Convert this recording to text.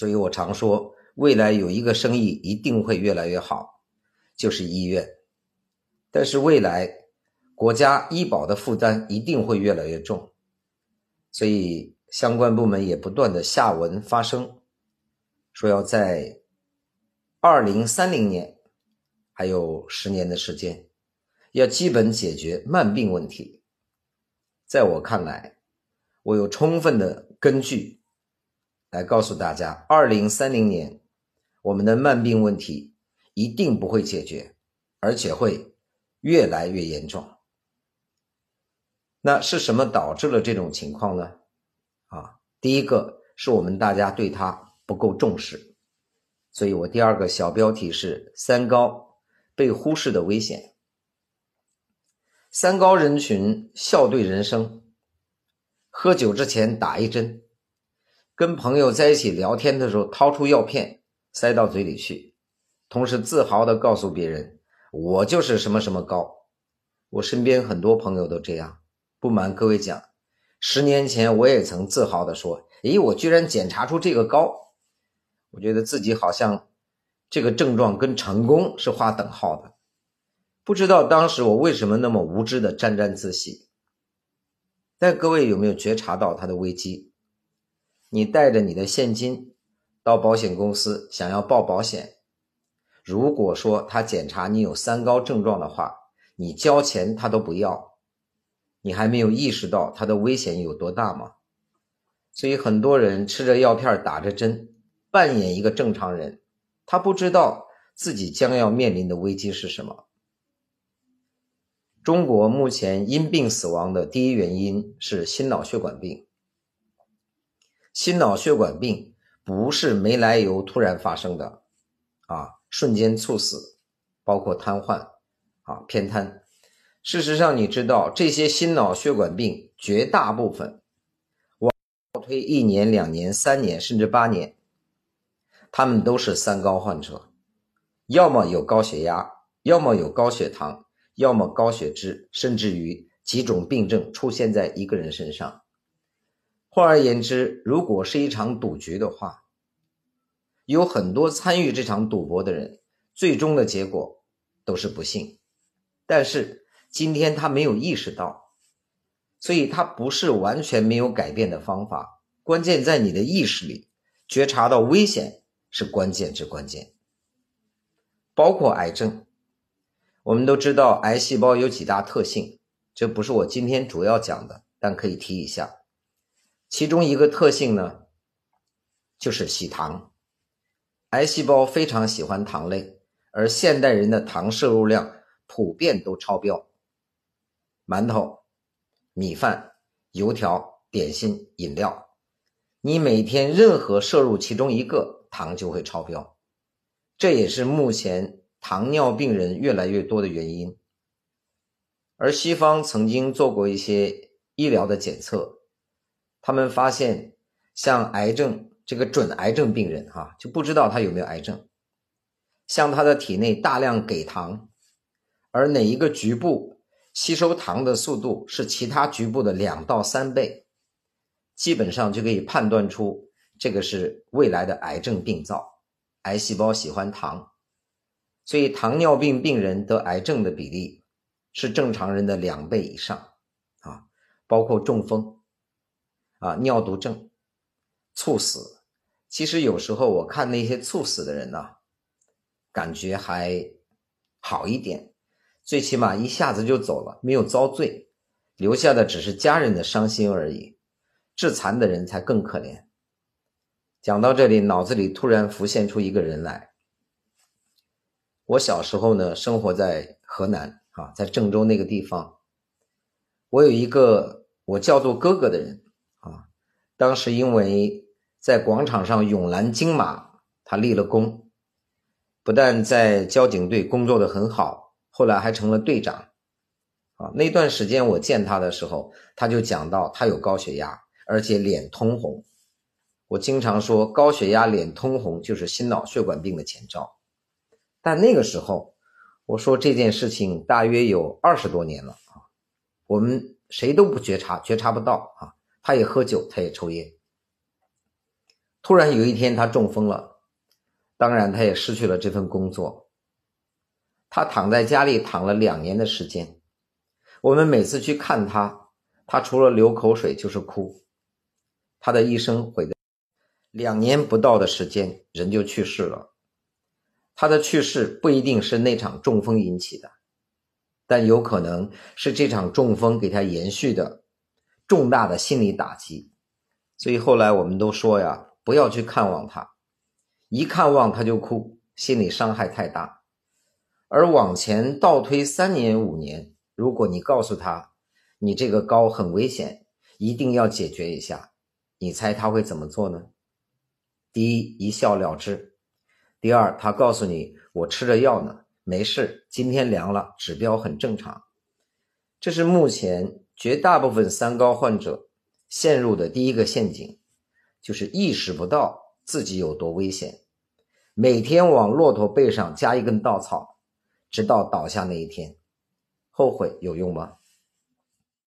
所以我常说，未来有一个生意一定会越来越好，就是医院。但是未来国家医保的负担一定会越来越重，所以相关部门也不断的下文发声，说要在二零三零年，还有十年的时间，要基本解决慢病问题。在我看来，我有充分的根据。来告诉大家，二零三零年，我们的慢病问题一定不会解决，而且会越来越严重。那是什么导致了这种情况呢？啊，第一个是我们大家对它不够重视，所以我第二个小标题是“三高被忽视的危险”。三高人群笑对人生，喝酒之前打一针。跟朋友在一起聊天的时候，掏出药片塞到嘴里去，同时自豪的告诉别人：“我就是什么什么高。”我身边很多朋友都这样。不瞒各位讲，十年前我也曾自豪的说：“诶，我居然检查出这个高。”我觉得自己好像这个症状跟成功是划等号的。不知道当时我为什么那么无知的沾沾自喜。但各位有没有觉察到它的危机？你带着你的现金到保险公司想要报保险，如果说他检查你有三高症状的话，你交钱他都不要，你还没有意识到它的危险有多大吗？所以很多人吃着药片打着针，扮演一个正常人，他不知道自己将要面临的危机是什么。中国目前因病死亡的第一原因是心脑血管病。心脑血管病不是没来由突然发生的，啊，瞬间猝死，包括瘫痪，啊，偏瘫。事实上，你知道这些心脑血管病绝大部分，往后推一年、两年、三年，甚至八年，他们都是三高患者，要么有高血压，要么有高血糖，要么高血脂，甚至于几种病症出现在一个人身上。换而言之，如果是一场赌局的话，有很多参与这场赌博的人，最终的结果都是不幸。但是今天他没有意识到，所以他不是完全没有改变的方法。关键在你的意识里，觉察到危险是关键之关键。包括癌症，我们都知道癌细胞有几大特性，这不是我今天主要讲的，但可以提一下。其中一个特性呢，就是喜糖。癌细胞非常喜欢糖类，而现代人的糖摄入量普遍都超标。馒头、米饭、油条、点心、饮料，你每天任何摄入其中一个，糖就会超标。这也是目前糖尿病人越来越多的原因。而西方曾经做过一些医疗的检测。他们发现，像癌症这个准癌症病人，哈就不知道他有没有癌症。像他的体内大量给糖，而哪一个局部吸收糖的速度是其他局部的两到三倍，基本上就可以判断出这个是未来的癌症病灶。癌细胞喜欢糖，所以糖尿病病人得癌症的比例是正常人的两倍以上，啊，包括中风。啊，尿毒症、猝死，其实有时候我看那些猝死的人呢，感觉还好一点，最起码一下子就走了，没有遭罪，留下的只是家人的伤心而已。致残的人才更可怜。讲到这里，脑子里突然浮现出一个人来。我小时候呢，生活在河南啊，在郑州那个地方，我有一个我叫做哥哥的人。当时因为在广场上勇拦金马，他立了功，不但在交警队工作的很好，后来还成了队长。啊，那段时间我见他的时候，他就讲到他有高血压，而且脸通红。我经常说高血压脸通红就是心脑血管病的前兆。但那个时候我说这件事情大约有二十多年了啊，我们谁都不觉察，觉察不到啊。他也喝酒，他也抽烟。突然有一天他中风了，当然他也失去了这份工作。他躺在家里躺了两年的时间，我们每次去看他，他除了流口水就是哭。他的一生毁的，两年不到的时间，人就去世了。他的去世不一定是那场中风引起的，但有可能是这场中风给他延续的重大的心理打击。所以后来我们都说呀，不要去看望他，一看望他就哭，心理伤害太大。而往前倒推三年五年，如果你告诉他，你这个高很危险，一定要解决一下，你猜他会怎么做呢？第一，一笑了之；第二，他告诉你，我吃着药呢，没事，今天凉了，指标很正常。这是目前绝大部分三高患者陷入的第一个陷阱，就是意识不到自己有多危险，每天往骆驼背上加一根稻草。直到倒下那一天，后悔有用吗？